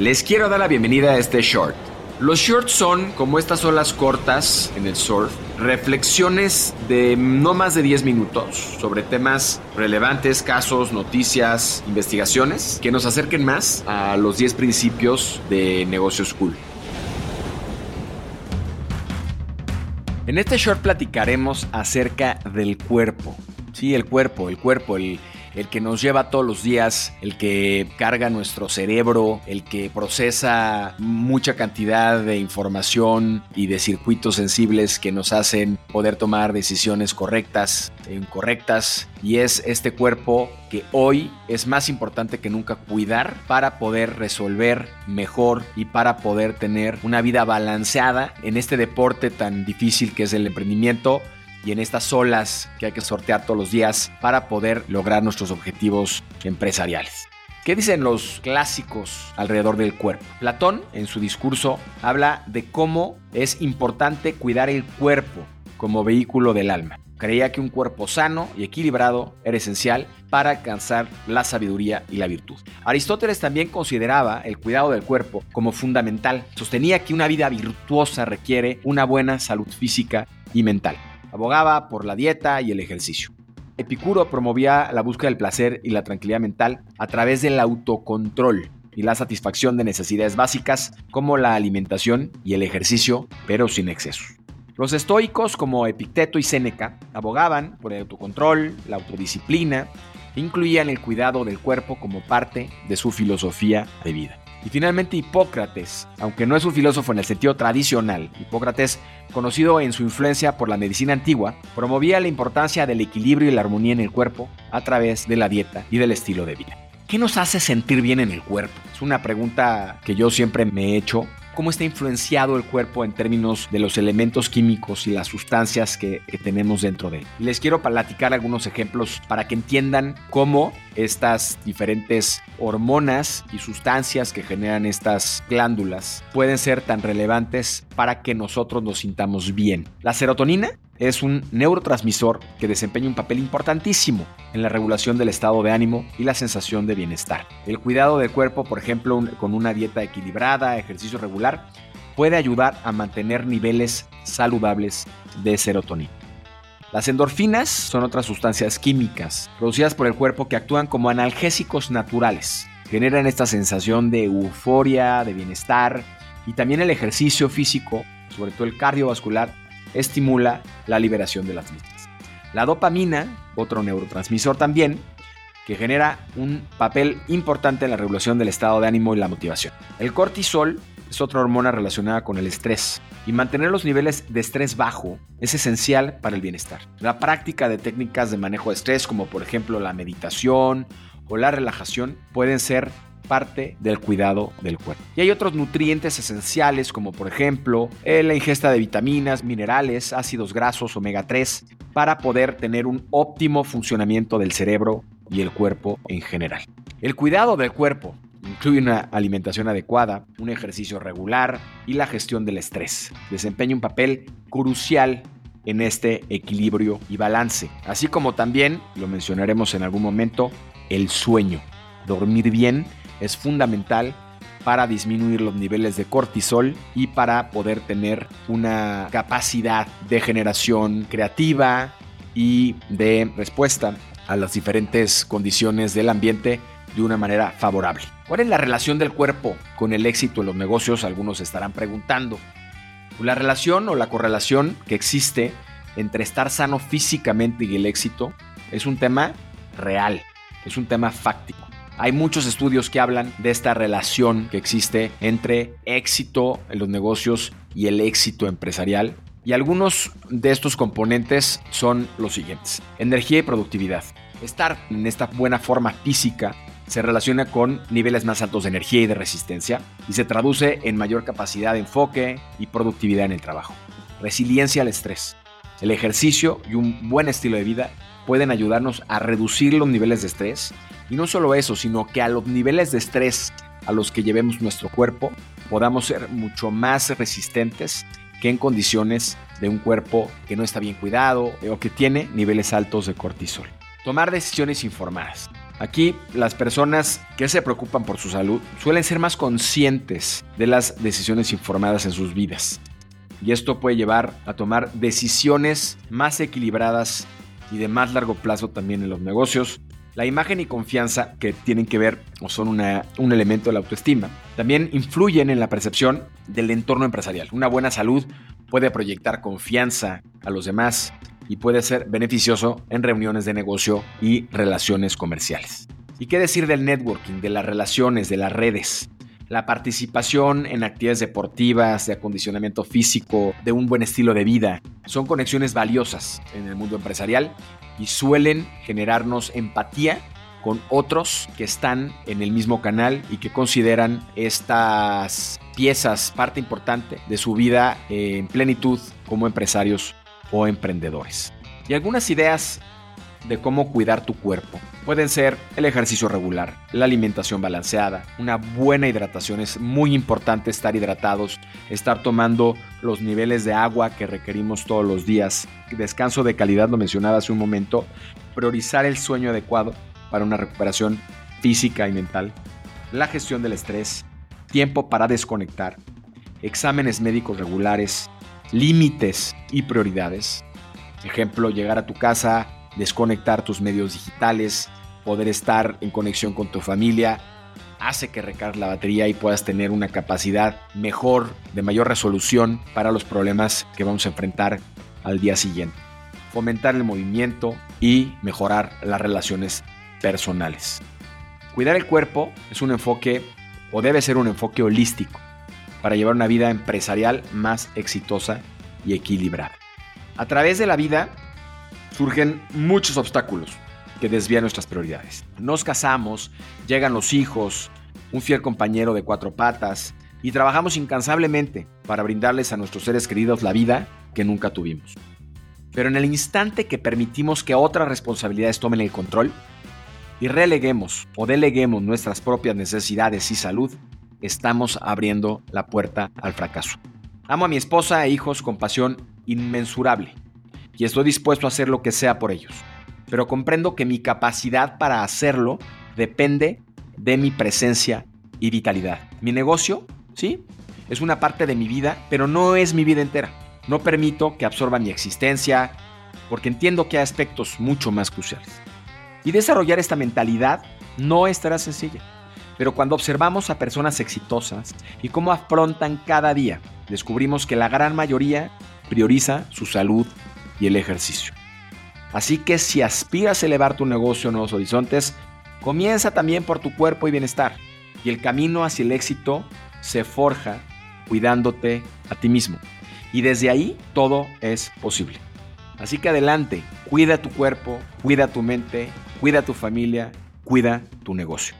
Les quiero dar la bienvenida a este short. Los shorts son, como estas olas cortas en el surf, reflexiones de no más de 10 minutos sobre temas relevantes, casos, noticias, investigaciones, que nos acerquen más a los 10 principios de negocios cool. En este short platicaremos acerca del cuerpo. Sí, el cuerpo, el cuerpo, el, el que nos lleva todos los días, el que carga nuestro cerebro, el que procesa mucha cantidad de información y de circuitos sensibles que nos hacen poder tomar decisiones correctas e incorrectas. Y es este cuerpo que hoy es más importante que nunca cuidar para poder resolver mejor y para poder tener una vida balanceada en este deporte tan difícil que es el emprendimiento y en estas olas que hay que sortear todos los días para poder lograr nuestros objetivos empresariales. ¿Qué dicen los clásicos alrededor del cuerpo? Platón, en su discurso, habla de cómo es importante cuidar el cuerpo como vehículo del alma. Creía que un cuerpo sano y equilibrado era esencial para alcanzar la sabiduría y la virtud. Aristóteles también consideraba el cuidado del cuerpo como fundamental. Sostenía que una vida virtuosa requiere una buena salud física y mental. Abogaba por la dieta y el ejercicio. Epicuro promovía la búsqueda del placer y la tranquilidad mental a través del autocontrol y la satisfacción de necesidades básicas como la alimentación y el ejercicio, pero sin exceso. Los estoicos como Epicteto y Séneca abogaban por el autocontrol, la autodisciplina, e incluían el cuidado del cuerpo como parte de su filosofía de vida. Y finalmente Hipócrates, aunque no es un filósofo en el sentido tradicional, Hipócrates, conocido en su influencia por la medicina antigua, promovía la importancia del equilibrio y la armonía en el cuerpo a través de la dieta y del estilo de vida. ¿Qué nos hace sentir bien en el cuerpo? Es una pregunta que yo siempre me he hecho cómo está influenciado el cuerpo en términos de los elementos químicos y las sustancias que, tenemos dentro de él. les quiero platicar algunos ejemplos para que entiendan cómo estas diferentes hormonas y sustancias que generan estas glándulas pueden ser tan relevantes para que nosotros nos sintamos bien. La serotonina es un neurotransmisor que desempeña un papel importantísimo en la regulación del estado de ánimo y la sensación de bienestar. El cuidado del cuerpo, por ejemplo, con una dieta equilibrada, ejercicio regular, puede ayudar a mantener niveles saludables de serotonina. Las endorfinas son otras sustancias químicas producidas por el cuerpo que actúan como analgésicos naturales. Generan esta sensación de euforia, de bienestar y también el ejercicio físico, sobre todo el cardiovascular, estimula la liberación de las mismas. La dopamina, otro neurotransmisor también, que genera un papel importante en la regulación del estado de ánimo y la motivación. El cortisol es otra hormona relacionada con el estrés y mantener los niveles de estrés bajo es esencial para el bienestar. La práctica de técnicas de manejo de estrés como por ejemplo la meditación o la relajación pueden ser parte del cuidado del cuerpo. Y hay otros nutrientes esenciales como por ejemplo eh, la ingesta de vitaminas, minerales, ácidos grasos, omega 3, para poder tener un óptimo funcionamiento del cerebro y el cuerpo en general. El cuidado del cuerpo incluye una alimentación adecuada, un ejercicio regular y la gestión del estrés. Desempeña un papel crucial en este equilibrio y balance, así como también, lo mencionaremos en algún momento, el sueño. Dormir bien es fundamental para disminuir los niveles de cortisol y para poder tener una capacidad de generación creativa y de respuesta a las diferentes condiciones del ambiente de una manera favorable. ¿Cuál es la relación del cuerpo con el éxito en los negocios? Algunos estarán preguntando. La relación o la correlación que existe entre estar sano físicamente y el éxito es un tema real, es un tema fáctico. Hay muchos estudios que hablan de esta relación que existe entre éxito en los negocios y el éxito empresarial. Y algunos de estos componentes son los siguientes. Energía y productividad. Estar en esta buena forma física se relaciona con niveles más altos de energía y de resistencia y se traduce en mayor capacidad de enfoque y productividad en el trabajo. Resiliencia al estrés. El ejercicio y un buen estilo de vida pueden ayudarnos a reducir los niveles de estrés y no solo eso, sino que a los niveles de estrés a los que llevemos nuestro cuerpo podamos ser mucho más resistentes que en condiciones de un cuerpo que no está bien cuidado o que tiene niveles altos de cortisol. Tomar decisiones informadas. Aquí las personas que se preocupan por su salud suelen ser más conscientes de las decisiones informadas en sus vidas. Y esto puede llevar a tomar decisiones más equilibradas y de más largo plazo también en los negocios. La imagen y confianza que tienen que ver o son un elemento de la autoestima, también influyen en la percepción del entorno empresarial. Una buena salud puede proyectar confianza a los demás y puede ser beneficioso en reuniones de negocio y relaciones comerciales. ¿Y qué decir del networking, de las relaciones, de las redes? La participación en actividades deportivas, de acondicionamiento físico, de un buen estilo de vida, son conexiones valiosas en el mundo empresarial y suelen generarnos empatía con otros que están en el mismo canal y que consideran estas piezas parte importante de su vida en plenitud como empresarios o emprendedores. Y algunas ideas de cómo cuidar tu cuerpo. Pueden ser el ejercicio regular, la alimentación balanceada, una buena hidratación. Es muy importante estar hidratados, estar tomando los niveles de agua que requerimos todos los días. Descanso de calidad, lo mencionaba hace un momento. Priorizar el sueño adecuado para una recuperación física y mental. La gestión del estrés, tiempo para desconectar, exámenes médicos regulares, límites y prioridades. Ejemplo, llegar a tu casa, desconectar tus medios digitales, poder estar en conexión con tu familia, hace que recargue la batería y puedas tener una capacidad mejor, de mayor resolución para los problemas que vamos a enfrentar al día siguiente. Fomentar el movimiento y mejorar las relaciones personales. Cuidar el cuerpo es un enfoque o debe ser un enfoque holístico para llevar una vida empresarial más exitosa y equilibrada. A través de la vida surgen muchos obstáculos que desvían nuestras prioridades. Nos casamos, llegan los hijos, un fiel compañero de cuatro patas y trabajamos incansablemente para brindarles a nuestros seres queridos la vida que nunca tuvimos. Pero en el instante que permitimos que otras responsabilidades tomen el control, y releguemos o deleguemos nuestras propias necesidades y salud, estamos abriendo la puerta al fracaso. Amo a mi esposa e hijos con pasión inmensurable y estoy dispuesto a hacer lo que sea por ellos, pero comprendo que mi capacidad para hacerlo depende de mi presencia y vitalidad. Mi negocio, sí, es una parte de mi vida, pero no es mi vida entera. No permito que absorba mi existencia, porque entiendo que hay aspectos mucho más cruciales. Y desarrollar esta mentalidad no estará sencilla. Pero cuando observamos a personas exitosas y cómo afrontan cada día, descubrimos que la gran mayoría prioriza su salud y el ejercicio. Así que si aspiras a elevar tu negocio a nuevos horizontes, comienza también por tu cuerpo y bienestar. Y el camino hacia el éxito se forja cuidándote a ti mismo. Y desde ahí todo es posible. Así que adelante, cuida tu cuerpo, cuida tu mente, cuida tu familia, cuida tu negocio.